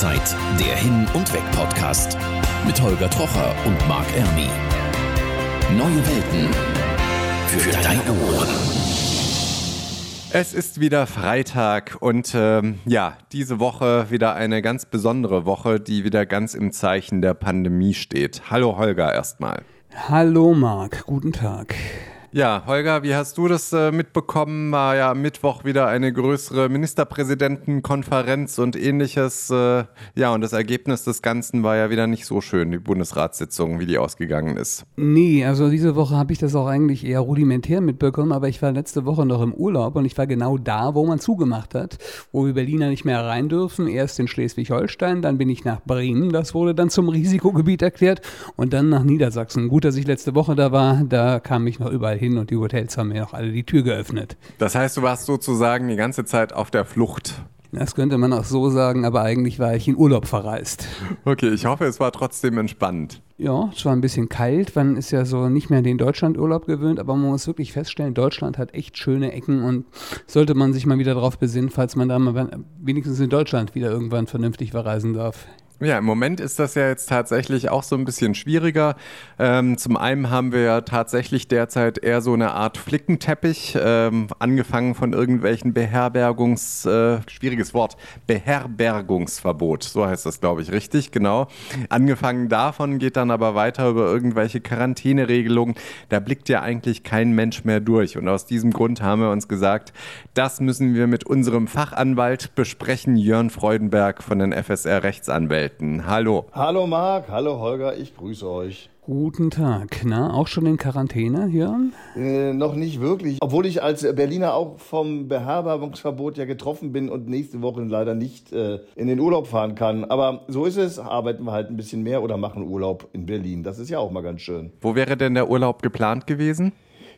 Auszeit, der Hin- und Weg-Podcast mit Holger Trocher und Marc Ermi. Neue Welten für deine Ohren. Es ist wieder Freitag und ähm, ja, diese Woche wieder eine ganz besondere Woche, die wieder ganz im Zeichen der Pandemie steht. Hallo Holger erstmal. Hallo Marc, guten Tag. Ja, Holger, wie hast du das äh, mitbekommen? War ja am Mittwoch wieder eine größere Ministerpräsidentenkonferenz und ähnliches. Äh, ja, und das Ergebnis des Ganzen war ja wieder nicht so schön, die Bundesratssitzung, wie die ausgegangen ist. Nee, also diese Woche habe ich das auch eigentlich eher rudimentär mitbekommen, aber ich war letzte Woche noch im Urlaub und ich war genau da, wo man zugemacht hat, wo wir Berliner nicht mehr rein dürfen. Erst in Schleswig-Holstein, dann bin ich nach Bremen, das wurde dann zum Risikogebiet erklärt und dann nach Niedersachsen. Gut, dass ich letzte Woche da war, da kam ich noch überall hin und die Hotels haben mir auch alle die Tür geöffnet. Das heißt, du warst sozusagen die ganze Zeit auf der Flucht. Das könnte man auch so sagen, aber eigentlich war ich in Urlaub verreist. Okay, ich hoffe, es war trotzdem entspannt. Ja, es war ein bisschen kalt. Man ist ja so nicht mehr an den Deutschlandurlaub gewöhnt, aber man muss wirklich feststellen, Deutschland hat echt schöne Ecken und sollte man sich mal wieder darauf besinnen, falls man da mal wenigstens in Deutschland wieder irgendwann vernünftig verreisen darf. Ja, im Moment ist das ja jetzt tatsächlich auch so ein bisschen schwieriger. Ähm, zum einen haben wir ja tatsächlich derzeit eher so eine Art Flickenteppich, ähm, angefangen von irgendwelchen Beherbergungs, äh, schwieriges Wort, Beherbergungsverbot, so heißt das, glaube ich, richtig, genau. Angefangen davon geht dann aber weiter über irgendwelche Quarantäneregelungen. Da blickt ja eigentlich kein Mensch mehr durch. Und aus diesem Grund haben wir uns gesagt, das müssen wir mit unserem Fachanwalt besprechen, Jörn Freudenberg von den FSR Rechtsanwälten. Welten. Hallo. Hallo Marc, hallo Holger, ich grüße euch. Guten Tag. Na, auch schon in Quarantäne, Jörn? Äh, noch nicht wirklich. Obwohl ich als Berliner auch vom Beherbergungsverbot ja getroffen bin und nächste Woche leider nicht äh, in den Urlaub fahren kann. Aber so ist es. Arbeiten wir halt ein bisschen mehr oder machen Urlaub in Berlin. Das ist ja auch mal ganz schön. Wo wäre denn der Urlaub geplant gewesen?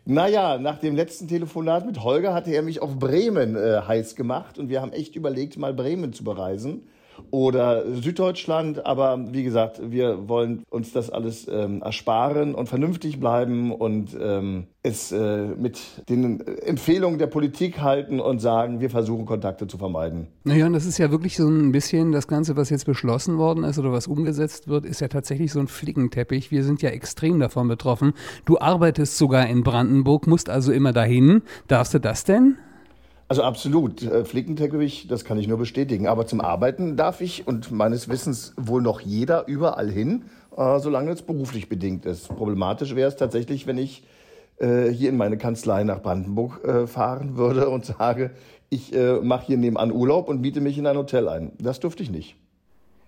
Naja, nach dem letzten Telefonat mit Holger hatte er mich auf Bremen äh, heiß gemacht und wir haben echt überlegt, mal Bremen zu bereisen oder Süddeutschland. Aber wie gesagt, wir wollen uns das alles ähm, ersparen und vernünftig bleiben und ähm, es äh, mit den Empfehlungen der Politik halten und sagen, wir versuchen Kontakte zu vermeiden. Naja, und das ist ja wirklich so ein bisschen das Ganze, was jetzt beschlossen worden ist oder was umgesetzt wird, ist ja tatsächlich so ein Flickenteppich. Wir sind ja extrem davon betroffen. Du arbeitest sogar in Brandenburg, musst also immer dahin. Darfst du das denn? Also absolut. Äh, Flickenteppich, das kann ich nur bestätigen. Aber zum Arbeiten darf ich und meines Wissens wohl noch jeder überall hin, äh, solange es beruflich bedingt ist. Problematisch wäre es tatsächlich, wenn ich äh, hier in meine Kanzlei nach Brandenburg fahren würde und sage, ich mache hier nebenan Urlaub und miete mich in ein Hotel ein. Das dürfte ich nicht.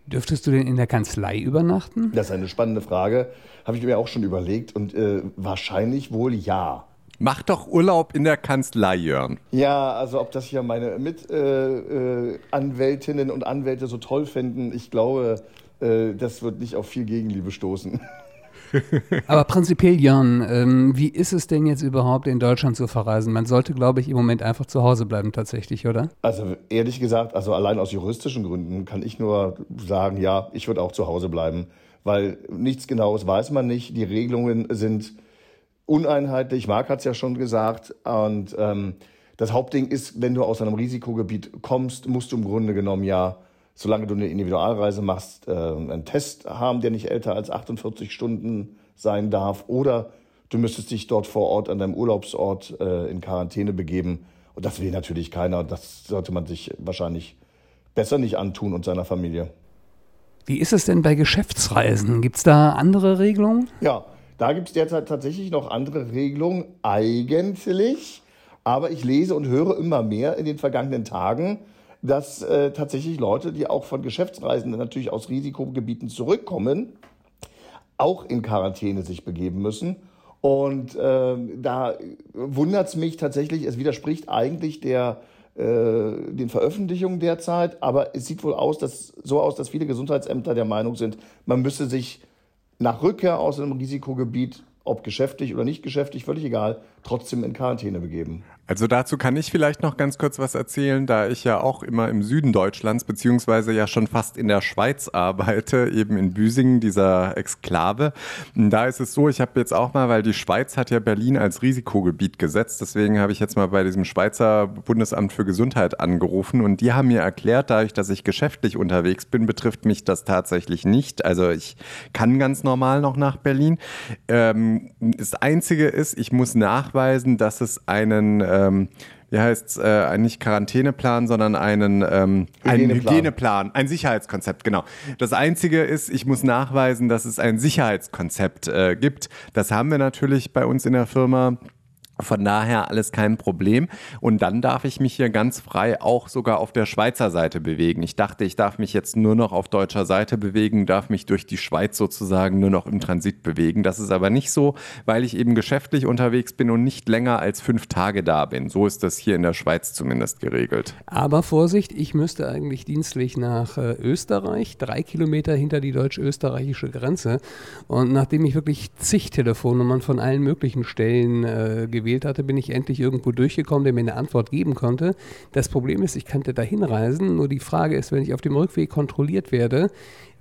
Dürftest du denn in der Kanzlei übernachten? Das ist eine spannende Frage. Habe ich mir auch schon überlegt und äh, wahrscheinlich wohl ja. Mach doch Urlaub in der Kanzlei, Jörn. Ja, also ob das hier meine Mitanwältinnen äh, äh, und Anwälte so toll finden, ich glaube, äh, das wird nicht auf viel Gegenliebe stoßen. Aber prinzipiell, Jörn, ähm, wie ist es denn jetzt überhaupt in Deutschland zu verreisen? Man sollte, glaube ich, im Moment einfach zu Hause bleiben tatsächlich, oder? Also ehrlich gesagt, also allein aus juristischen Gründen kann ich nur sagen, ja, ich würde auch zu Hause bleiben, weil nichts Genaues weiß man nicht. Die Regelungen sind uneinheitlich. Marc hat es ja schon gesagt. Und ähm, das Hauptding ist, wenn du aus einem Risikogebiet kommst, musst du im Grunde genommen ja, solange du eine Individualreise machst, äh, einen Test haben, der nicht älter als 48 Stunden sein darf. Oder du müsstest dich dort vor Ort an deinem Urlaubsort äh, in Quarantäne begeben. Und das will natürlich keiner. Das sollte man sich wahrscheinlich besser nicht antun und seiner Familie. Wie ist es denn bei Geschäftsreisen? Gibt es da andere Regelungen? Ja, da gibt es derzeit tatsächlich noch andere Regelungen, eigentlich. Aber ich lese und höre immer mehr in den vergangenen Tagen, dass äh, tatsächlich Leute, die auch von Geschäftsreisenden natürlich aus Risikogebieten zurückkommen, auch in Quarantäne sich begeben müssen. Und äh, da wundert es mich tatsächlich, es widerspricht eigentlich der, äh, den Veröffentlichungen derzeit, aber es sieht wohl aus, dass, so aus, dass viele Gesundheitsämter der Meinung sind, man müsse sich nach Rückkehr aus einem Risikogebiet, ob geschäftlich oder nicht geschäftlich, völlig egal, trotzdem in Quarantäne begeben. Also dazu kann ich vielleicht noch ganz kurz was erzählen, da ich ja auch immer im Süden Deutschlands, beziehungsweise ja schon fast in der Schweiz arbeite, eben in Büsingen, dieser Exklave. Da ist es so, ich habe jetzt auch mal, weil die Schweiz hat ja Berlin als Risikogebiet gesetzt, deswegen habe ich jetzt mal bei diesem Schweizer Bundesamt für Gesundheit angerufen und die haben mir erklärt, dadurch, dass ich geschäftlich unterwegs bin, betrifft mich das tatsächlich nicht. Also ich kann ganz normal noch nach Berlin. Ähm, das Einzige ist, ich muss nachweisen, dass es einen ähm, wie heißt es, äh, nicht Quarantäneplan, sondern einen, ähm, Hygieneplan. einen Hygieneplan, ein Sicherheitskonzept, genau. Das Einzige ist, ich muss nachweisen, dass es ein Sicherheitskonzept äh, gibt. Das haben wir natürlich bei uns in der Firma. Von daher alles kein Problem. Und dann darf ich mich hier ganz frei auch sogar auf der Schweizer Seite bewegen. Ich dachte, ich darf mich jetzt nur noch auf deutscher Seite bewegen, darf mich durch die Schweiz sozusagen nur noch im Transit bewegen. Das ist aber nicht so, weil ich eben geschäftlich unterwegs bin und nicht länger als fünf Tage da bin. So ist das hier in der Schweiz zumindest geregelt. Aber Vorsicht, ich müsste eigentlich dienstlich nach äh, Österreich, drei Kilometer hinter die deutsch-österreichische Grenze. Und nachdem ich wirklich zig Telefonnummern von allen möglichen Stellen äh, gewählt hatte, bin ich endlich irgendwo durchgekommen, der mir eine Antwort geben konnte. Das Problem ist, ich könnte dahin reisen, nur die Frage ist, wenn ich auf dem Rückweg kontrolliert werde,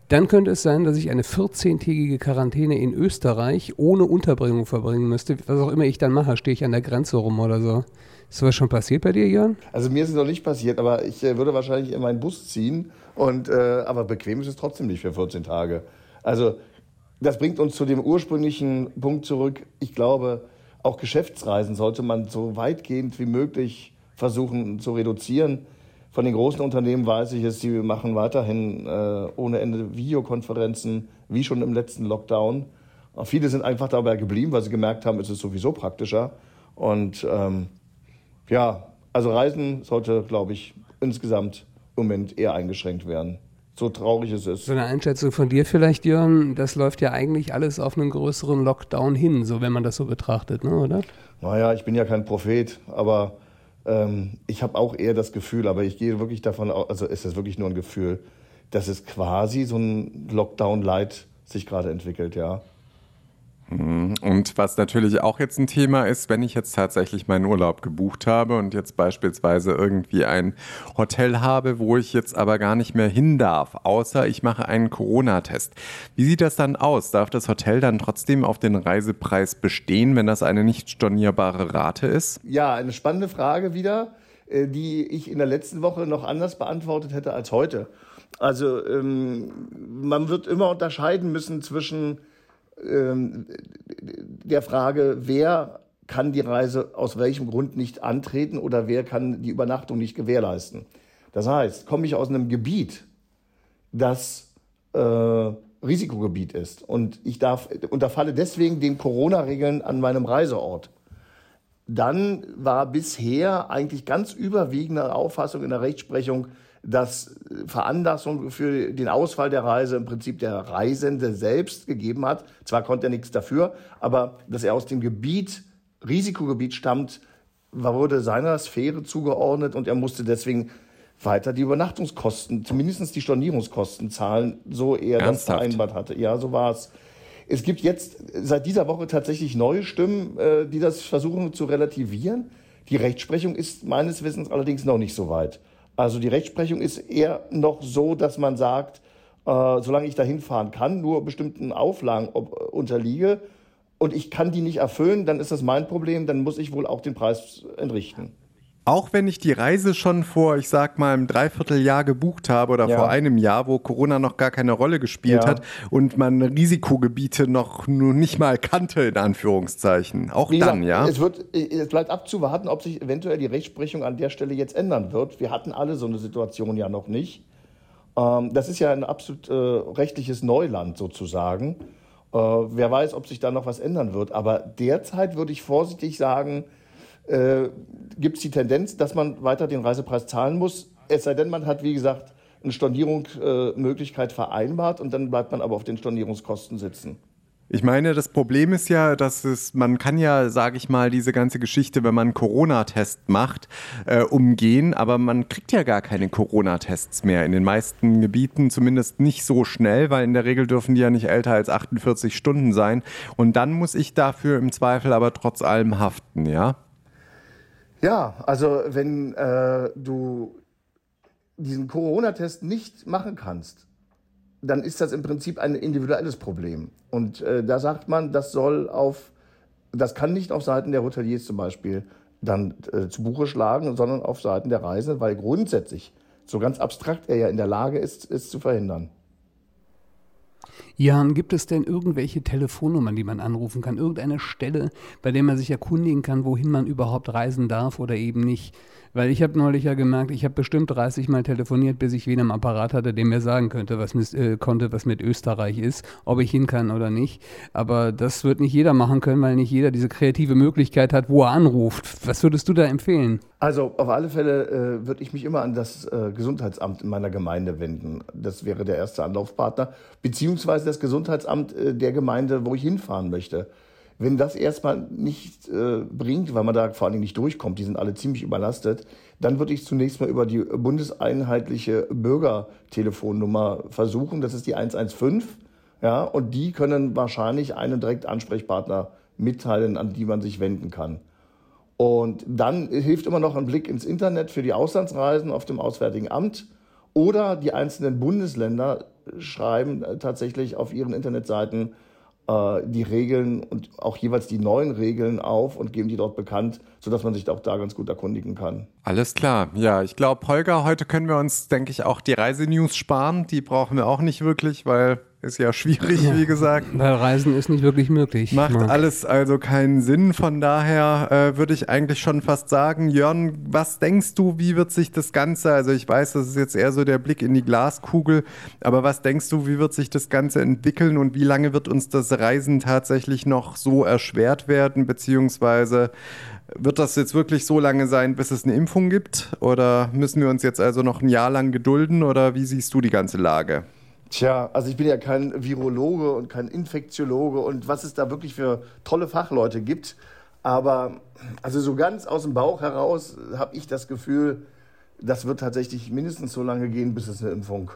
dann könnte es sein, dass ich eine 14-tägige Quarantäne in Österreich ohne Unterbringung verbringen müsste. Was auch immer ich dann mache, stehe ich an der Grenze rum oder so. Ist sowas schon passiert bei dir, Jörn? Also mir ist es noch nicht passiert, aber ich äh, würde wahrscheinlich in meinen Bus ziehen. Und, äh, aber bequem ist es trotzdem nicht für 14 Tage. Also das bringt uns zu dem ursprünglichen Punkt zurück. Ich glaube, auch Geschäftsreisen sollte man so weitgehend wie möglich versuchen zu reduzieren. Von den großen Unternehmen weiß ich es, sie machen weiterhin äh, ohne Ende Videokonferenzen, wie schon im letzten Lockdown. Und viele sind einfach dabei geblieben, weil sie gemerkt haben, es ist sowieso praktischer. Und ähm, ja, also Reisen sollte, glaube ich, insgesamt im Moment eher eingeschränkt werden so traurig es ist. So eine Einschätzung von dir vielleicht, Jörn, das läuft ja eigentlich alles auf einen größeren Lockdown hin, so wenn man das so betrachtet, ne, oder? Naja, ich bin ja kein Prophet, aber ähm, ich habe auch eher das Gefühl, aber ich gehe wirklich davon aus, also ist es wirklich nur ein Gefühl, dass es quasi so ein Lockdown-Light sich gerade entwickelt, ja. Mhm. Und was natürlich auch jetzt ein Thema ist, wenn ich jetzt tatsächlich meinen Urlaub gebucht habe und jetzt beispielsweise irgendwie ein Hotel habe, wo ich jetzt aber gar nicht mehr hin darf, außer ich mache einen Corona-Test. Wie sieht das dann aus? Darf das Hotel dann trotzdem auf den Reisepreis bestehen, wenn das eine nicht stornierbare Rate ist? Ja, eine spannende Frage wieder, äh, die ich in der letzten Woche noch anders beantwortet hätte als heute. Also ähm, man wird immer unterscheiden müssen zwischen ähm, der Frage, wer kann die Reise aus welchem Grund nicht antreten oder wer kann die Übernachtung nicht gewährleisten. Das heißt, komme ich aus einem Gebiet, das äh, Risikogebiet ist und ich darf unterfalle deswegen den Corona-Regeln an meinem Reiseort, dann war bisher eigentlich ganz überwiegende Auffassung in der Rechtsprechung, dass Veranlassung für den Ausfall der Reise im Prinzip der Reisende selbst gegeben hat. Zwar konnte er nichts dafür, aber dass er aus dem Gebiet, Risikogebiet stammt, wurde seiner Sphäre zugeordnet und er musste deswegen weiter die Übernachtungskosten, zumindest die Stornierungskosten zahlen, so er Ernsthaft? das vereinbart hatte. Ja, so war es. Es gibt jetzt seit dieser Woche tatsächlich neue Stimmen, äh, die das versuchen zu relativieren. Die Rechtsprechung ist meines Wissens allerdings noch nicht so weit. Also die Rechtsprechung ist eher noch so, dass man sagt, äh, solange ich dahin fahren kann, nur bestimmten Auflagen ob, unterliege und ich kann die nicht erfüllen, dann ist das mein Problem, dann muss ich wohl auch den Preis entrichten. Auch wenn ich die Reise schon vor, ich sag mal, einem Dreivierteljahr gebucht habe oder ja. vor einem Jahr, wo Corona noch gar keine Rolle gespielt ja. hat und man Risikogebiete noch nur nicht mal kannte, in Anführungszeichen. Auch Wie dann, gesagt, ja. Es, wird, es bleibt abzuwarten, ob sich eventuell die Rechtsprechung an der Stelle jetzt ändern wird. Wir hatten alle so eine Situation ja noch nicht. Ähm, das ist ja ein absolut äh, rechtliches Neuland sozusagen. Äh, wer weiß, ob sich da noch was ändern wird. Aber derzeit würde ich vorsichtig sagen, äh, gibt es die Tendenz, dass man weiter den Reisepreis zahlen muss. Es sei denn, man hat, wie gesagt, eine Stornierungsmöglichkeit äh, vereinbart und dann bleibt man aber auf den Stornierungskosten sitzen. Ich meine, das Problem ist ja, dass es, man kann ja, sage ich mal, diese ganze Geschichte, wenn man einen Corona-Test macht, äh, umgehen, aber man kriegt ja gar keine Corona-Tests mehr. In den meisten Gebieten zumindest nicht so schnell, weil in der Regel dürfen die ja nicht älter als 48 Stunden sein. Und dann muss ich dafür im Zweifel aber trotz allem haften, ja? Ja, also wenn äh, du diesen Corona-Test nicht machen kannst, dann ist das im Prinzip ein individuelles Problem. Und äh, da sagt man, das soll auf, das kann nicht auf Seiten der Hoteliers zum Beispiel dann äh, zu Buche schlagen, sondern auf Seiten der Reisenden, weil grundsätzlich, so ganz abstrakt er ja in der Lage ist, es zu verhindern. Jan, gibt es denn irgendwelche Telefonnummern, die man anrufen kann? Irgendeine Stelle, bei der man sich erkundigen kann, wohin man überhaupt reisen darf oder eben nicht? Weil ich habe neulich ja gemerkt, ich habe bestimmt 30 Mal telefoniert, bis ich wen am Apparat hatte, der mir sagen könnte, was mit, äh, konnte, was mit Österreich ist, ob ich hin kann oder nicht. Aber das wird nicht jeder machen können, weil nicht jeder diese kreative Möglichkeit hat, wo er anruft. Was würdest du da empfehlen? Also auf alle Fälle äh, würde ich mich immer an das äh, Gesundheitsamt in meiner Gemeinde wenden. Das wäre der erste Anlaufpartner, beziehungsweise das Gesundheitsamt äh, der Gemeinde, wo ich hinfahren möchte. Wenn das erstmal nicht äh, bringt, weil man da vor allen Dingen nicht durchkommt, die sind alle ziemlich überlastet, dann würde ich zunächst mal über die bundeseinheitliche Bürgertelefonnummer versuchen. Das ist die 115. Ja, und die können wahrscheinlich einen direkt Ansprechpartner mitteilen, an die man sich wenden kann. Und dann hilft immer noch ein Blick ins Internet für die Auslandsreisen auf dem Auswärtigen Amt oder die einzelnen Bundesländer schreiben tatsächlich auf ihren Internetseiten äh, die Regeln und auch jeweils die neuen Regeln auf und geben die dort bekannt, sodass man sich auch da ganz gut erkundigen kann. Alles klar. Ja, ich glaube, Holger, heute können wir uns, denke ich, auch die Reisenews sparen. Die brauchen wir auch nicht wirklich, weil ist ja schwierig, ja, wie gesagt. Weil Reisen ist nicht wirklich möglich. Macht Marc. alles also keinen Sinn. Von daher äh, würde ich eigentlich schon fast sagen, Jörn, was denkst du, wie wird sich das Ganze, also ich weiß, das ist jetzt eher so der Blick in die Glaskugel, aber was denkst du, wie wird sich das Ganze entwickeln und wie lange wird uns das Reisen tatsächlich noch so erschwert werden, beziehungsweise wird das jetzt wirklich so lange sein, bis es eine Impfung gibt? Oder müssen wir uns jetzt also noch ein Jahr lang gedulden? Oder wie siehst du die ganze Lage? Tja, also ich bin ja kein Virologe und kein Infektiologe und was es da wirklich für tolle Fachleute gibt. Aber also so ganz aus dem Bauch heraus habe ich das Gefühl, das wird tatsächlich mindestens so lange gehen, bis es eine Impfung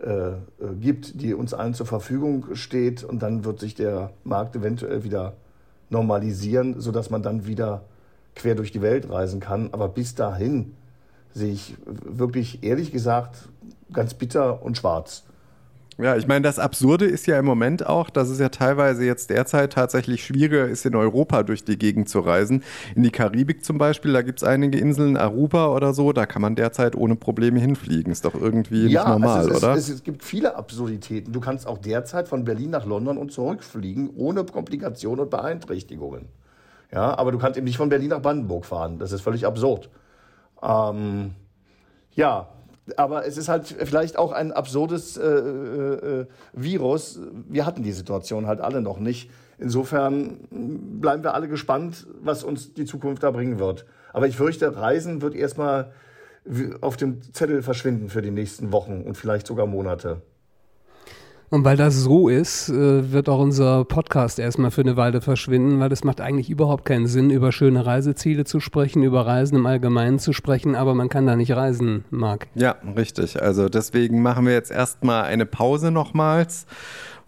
äh, gibt, die uns allen zur Verfügung steht. Und dann wird sich der Markt eventuell wieder normalisieren, sodass man dann wieder quer durch die Welt reisen kann. Aber bis dahin sehe ich wirklich ehrlich gesagt ganz bitter und schwarz. Ja, ich meine, das Absurde ist ja im Moment auch, dass es ja teilweise jetzt derzeit tatsächlich schwieriger ist, in Europa durch die Gegend zu reisen. In die Karibik zum Beispiel, da gibt es einige Inseln, Aruba oder so, da kann man derzeit ohne Probleme hinfliegen. Ist doch irgendwie ja, nicht normal, es, oder? Es, es gibt viele Absurditäten. Du kannst auch derzeit von Berlin nach London und zurückfliegen, ohne Komplikationen und Beeinträchtigungen. Ja, aber du kannst eben nicht von Berlin nach Brandenburg fahren. Das ist völlig absurd. Ähm, ja, aber es ist halt vielleicht auch ein absurdes äh, äh, Virus. Wir hatten die Situation halt alle noch nicht. Insofern bleiben wir alle gespannt, was uns die Zukunft da bringen wird. Aber ich fürchte, Reisen wird erstmal auf dem Zettel verschwinden für die nächsten Wochen und vielleicht sogar Monate. Und weil das so ist, äh, wird auch unser Podcast erstmal für eine Weile verschwinden, weil es macht eigentlich überhaupt keinen Sinn, über schöne Reiseziele zu sprechen, über Reisen im Allgemeinen zu sprechen, aber man kann da nicht reisen, Marc. Ja, richtig. Also deswegen machen wir jetzt erstmal eine Pause nochmals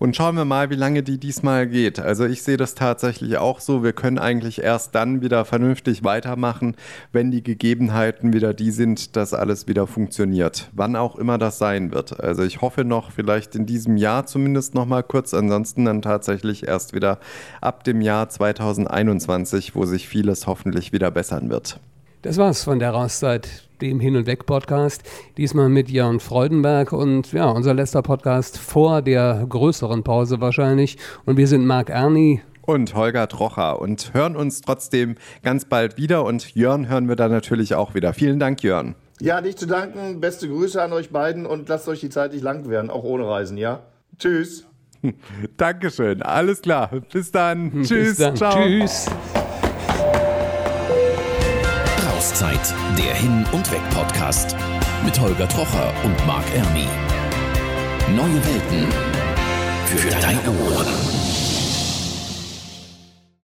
und schauen wir mal, wie lange die diesmal geht. Also ich sehe das tatsächlich auch so. Wir können eigentlich erst dann wieder vernünftig weitermachen, wenn die Gegebenheiten wieder die sind, dass alles wieder funktioniert. Wann auch immer das sein wird. Also ich hoffe noch vielleicht in diesem Jahr zumindest noch mal kurz. Ansonsten dann tatsächlich erst wieder ab dem Jahr 2021, wo sich vieles hoffentlich wieder bessern wird. Das war's von der Rauszeit dem Hin- und Weg-Podcast. Diesmal mit Jörn Freudenberg und ja, unser letzter Podcast vor der größeren Pause wahrscheinlich. Und wir sind Marc Erni. Und Holger Trocher und hören uns trotzdem ganz bald wieder. Und Jörn hören wir dann natürlich auch wieder. Vielen Dank, Jörn. Ja, nicht zu danken. Beste Grüße an euch beiden und lasst euch die Zeit nicht lang werden, auch ohne Reisen, ja? Tschüss. Dankeschön. Alles klar. Bis dann. Bis Tschüss. Dann. Ciao. Tschüss. Auszeit, der Hin- und Weg-Podcast mit Holger Trocher und Marc Ermi. Neue Welten für, deine Ohren.